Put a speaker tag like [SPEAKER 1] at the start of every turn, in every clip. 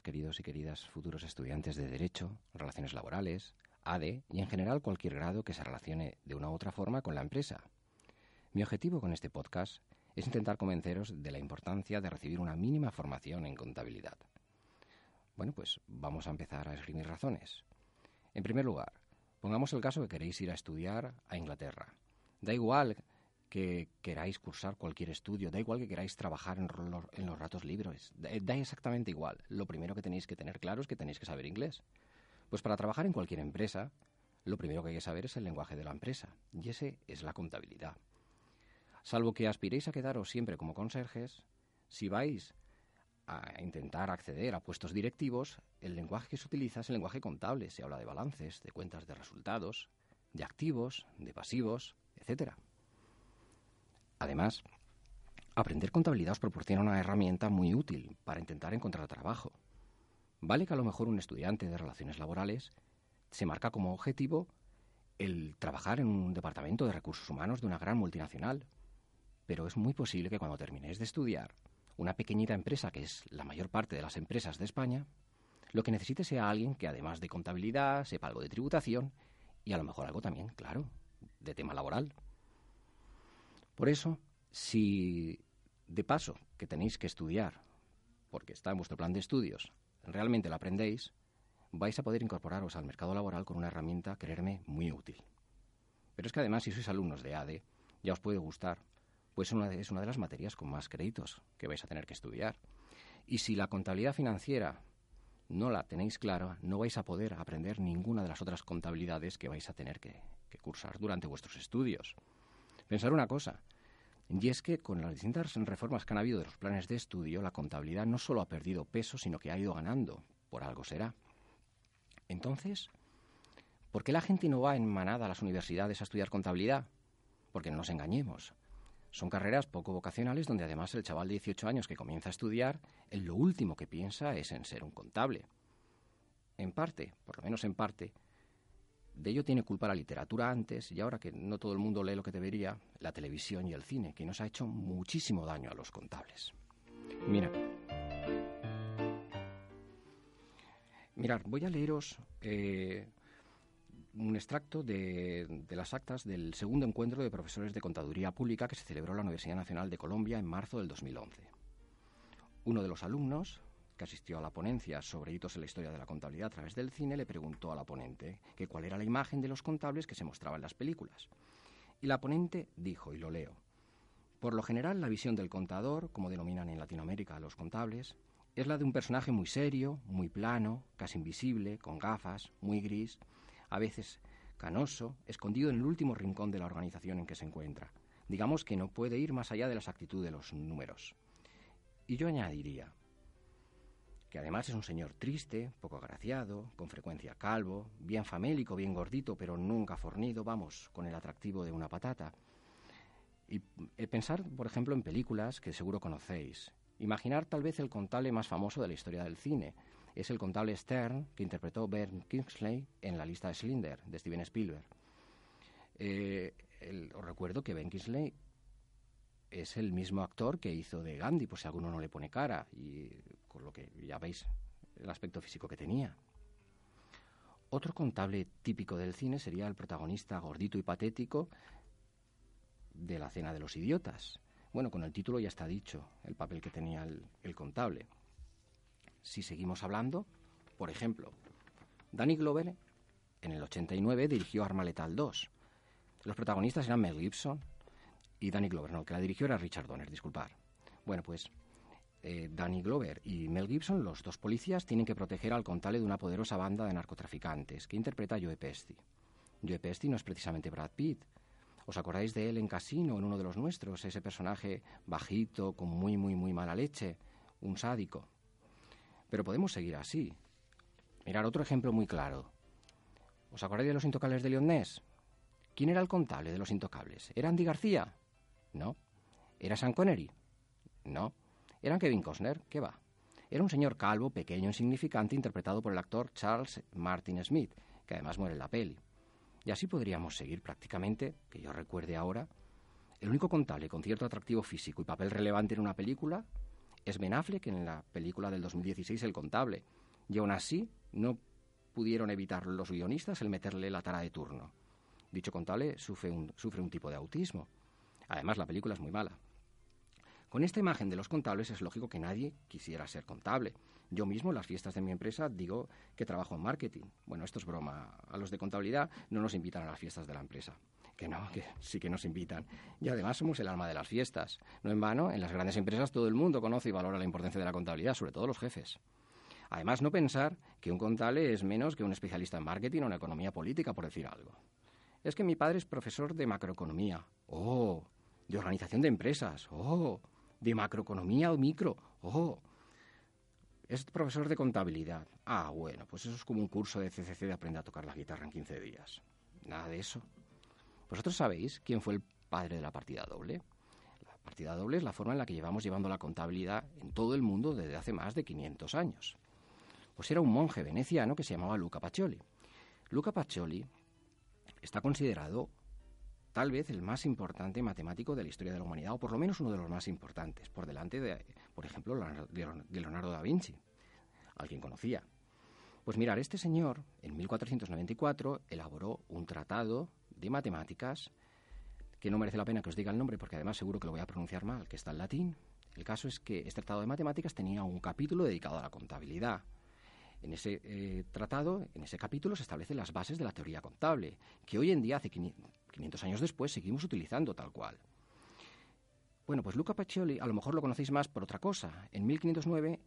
[SPEAKER 1] Queridos y queridas futuros estudiantes de Derecho, Relaciones Laborales, ADE y en general cualquier grado que se relacione de una u otra forma con la empresa. Mi objetivo con este podcast es intentar convenceros de la importancia de recibir una mínima formación en contabilidad. Bueno, pues vamos a empezar a escribir razones. En primer lugar, pongamos el caso que queréis ir a estudiar a Inglaterra. Da igual que queráis cursar cualquier estudio, da igual que queráis trabajar en, los, ratos libres, da, da exactamente igual. Lo primero que tenéis que tener claro es que tenéis que saber inglés. Pues para trabajar en cualquier empresa, lo primero que hay que saber es el lenguaje de la empresa, y ese es la contabilidad. Salvo que aspiréis a quedaros siempre como conserjes, si vais a intentar acceder a puestos directivos, el lenguaje que se utiliza es el lenguaje contable. Se habla de balances, de cuentas de resultados, de activos, de pasivos, etcétera. Además, aprender contabilidad os proporciona una herramienta muy útil para intentar encontrar trabajo. Vale que a lo mejor un estudiante de relaciones laborales se marca como objetivo el trabajar en un departamento de recursos humanos de una gran multinacional, pero es muy posible que cuando terminéis de estudiar, una pequeñita empresa, que es la mayor parte de las empresas de España, lo que necesite sea alguien que además de contabilidad sepa algo de tributación y a lo mejor algo también, claro, de tema laboral. Por eso, si de paso que tenéis que estudiar, porque está en vuestro plan de estudios, realmente lo aprendéis, vais a poder incorporaros al mercado laboral con una herramienta, creerme, muy útil. Pero es que además, si sois alumnos de ADE, ya os puede gustar, pues es una de, es una de las materias con más créditos que vais a tener que estudiar. Y si la contabilidad financiera no la tenéis clara, no vais a poder aprender ninguna de las otras contabilidades que vais a tener que, que cursar durante vuestros estudios. Pensar una cosa, y es que con las distintas reformas que han habido de los planes de estudio, la contabilidad no solo ha perdido peso, sino que ha ido ganando. Por algo será. Entonces, ¿por qué la gente no va en manada a las universidades a estudiar contabilidad? Porque no nos engañemos. Son carreras poco vocacionales donde además el chaval de 18 años que comienza a estudiar, en lo último que piensa es en ser un contable. En parte, por lo menos en parte, de ello tiene culpa la literatura antes y ahora que no todo el mundo lee lo que debería, la televisión y el cine, que nos ha hecho muchísimo daño a los contables. Mira. Mirad, voy a leeros eh, un extracto de, de, las actas del segundo encuentro de profesores de contaduría pública que se celebró en la Universidad Nacional de Colombia en marzo del 2011. Uno de los alumnos, asistió a la ponencia sobre hitos en la historia de la contabilidad a través del cine, le preguntó a la ponente que cuál era la imagen de los contables que se mostraba en las películas. Y la ponente dijo, y lo leo, por lo general la visión del contador, como denominan en Latinoamérica a los contables, es la de un personaje muy serio, muy plano, casi invisible, con gafas, muy gris, a veces canoso, escondido en el último rincón de la organización en que se encuentra. Digamos que no puede ir más allá de la exactitud de los números. Y yo añadiría que además es un señor triste, poco agraciado, con frecuencia calvo, bien famélico, bien gordito, pero nunca fornido, vamos, con el atractivo de una patata. Y eh, pensar, por ejemplo, en películas que seguro conocéis. Imaginar tal vez el contable más famoso de la historia del cine, es el contable Stern que interpretó Ben Kingsley en la lista de Slinder de Steven Spielberg. Eh, os recuerdo que Ben Kingsley es el mismo actor que hizo de Gandhi, por si alguno no le pone cara, y con lo que ya veis el aspecto físico que tenía. Otro contable típico del cine sería el protagonista gordito y patético de La Cena de los Idiotas. Bueno, con el título ya está dicho el papel que tenía el, contable. Si seguimos hablando, por ejemplo, Danny Glover en el 89 dirigió Arma Letal 2. Los protagonistas eran Mel Gibson y Danny Glover, no, que la dirigió era Richard Donner, disculpar. Bueno, pues eh, Danny Glover y Mel Gibson, los dos policías, tienen que proteger al contable de una poderosa banda de narcotraficantes que interpreta Joe Pesci. Joe Pesci no es precisamente Brad Pitt. ¿Os acordáis de él en Casino, en uno de los nuestros? Ese personaje bajito, con muy, muy, muy mala leche, un sádico. Pero podemos seguir así. Mirar otro ejemplo muy claro. ¿Os acordáis de los intocables de Leonés? ¿Quién era el contable de los intocables? ¿Era Andy García? No. ¿Era Sean Connery? No. ¿Era Kevin Costner? ¿Qué va? Era un señor calvo, pequeño, insignificante, interpretado por el actor Charles Martin Smith, que además muere en la peli. Y así podríamos seguir prácticamente, que yo recuerde ahora. El único contable con cierto atractivo físico y papel relevante en una película es Ben Affleck en la película del 2016 El contable. Y aún así no pudieron evitar los guionistas el meterle la tara de turno. Dicho contable sufre un tipo de autismo. Además, la película es muy mala. Con esta imagen de los contables es lógico que nadie quisiera ser contable. Yo mismo en las fiestas de mi empresa digo que trabajo en marketing. Bueno, esto es broma. A los de contabilidad no nos invitan a las fiestas de la empresa. Que no, que sí que nos invitan. Y además somos el alma de las fiestas. No en vano, en las grandes empresas todo el mundo conoce y valora la importancia de la contabilidad, sobre todo los jefes. Además, no pensar que un contable es menos que un especialista en marketing o en economía política, por decir algo. Es que mi padre es profesor de macroeconomía. Oh, de organización de empresas. Oh, de macroeconomía o micro. Oh, es profesor de contabilidad. Ah, bueno, pues eso es como un curso de CCC de aprender a tocar la guitarra en 15 días. Nada de eso. ¿Vosotros sabéis quién fue el padre de la partida doble? La partida doble es la forma en la que llevamos llevando la contabilidad en todo el mundo desde hace más de 500 años. Pues era un monje veneciano que se llamaba Luca Pacioli. Luca Pacioli está considerado tal vez el más importante matemático de la historia de la humanidad, o por lo menos uno de los más importantes, por delante de, por ejemplo, de Leonardo da Vinci, al quien conocía. Pues mirar, este señor, en 1494, elaboró un tratado de matemáticas que no merece la pena que os diga el nombre, porque además seguro que lo voy a pronunciar mal, que está en latín. El caso es que este tratado de matemáticas tenía un capítulo dedicado a la contabilidad. En ese eh, tratado, en ese capítulo, se establecen las bases de la teoría contable, que hoy en día, hace 500 años después, seguimos utilizando tal cual. Bueno, pues Luca Pacioli a lo mejor lo conocéis más por otra cosa. En 1509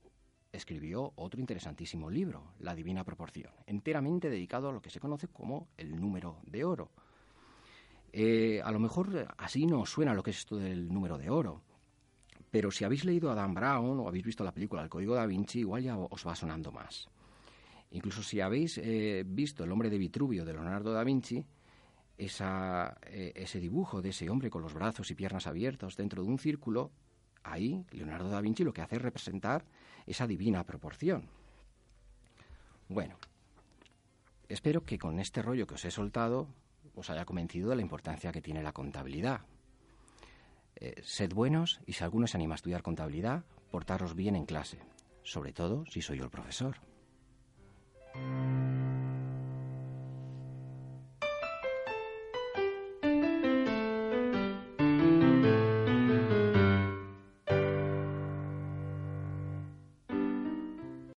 [SPEAKER 1] escribió otro interesantísimo libro, La Divina Proporción, enteramente dedicado a lo que se conoce como el número de oro. Eh, a lo mejor así no suena lo que es esto del número de oro, pero si habéis leído a Brown o habéis visto la película El Código da Vinci, igual ya os va sonando más. Incluso si habéis eh, visto El hombre de Vitruvio de Leonardo da Vinci, eh, ese dibujo de ese hombre con los brazos y piernas abiertos dentro de un círculo, ahí Leonardo da Vinci lo que hace es representar esa divina proporción. Bueno, espero que con este rollo que os he soltado os haya convencido de la importancia que tiene la contabilidad. Eh, sed buenos y si alguno se anima a estudiar contabilidad, portaros bien en clase, sobre todo si soy yo el profesor.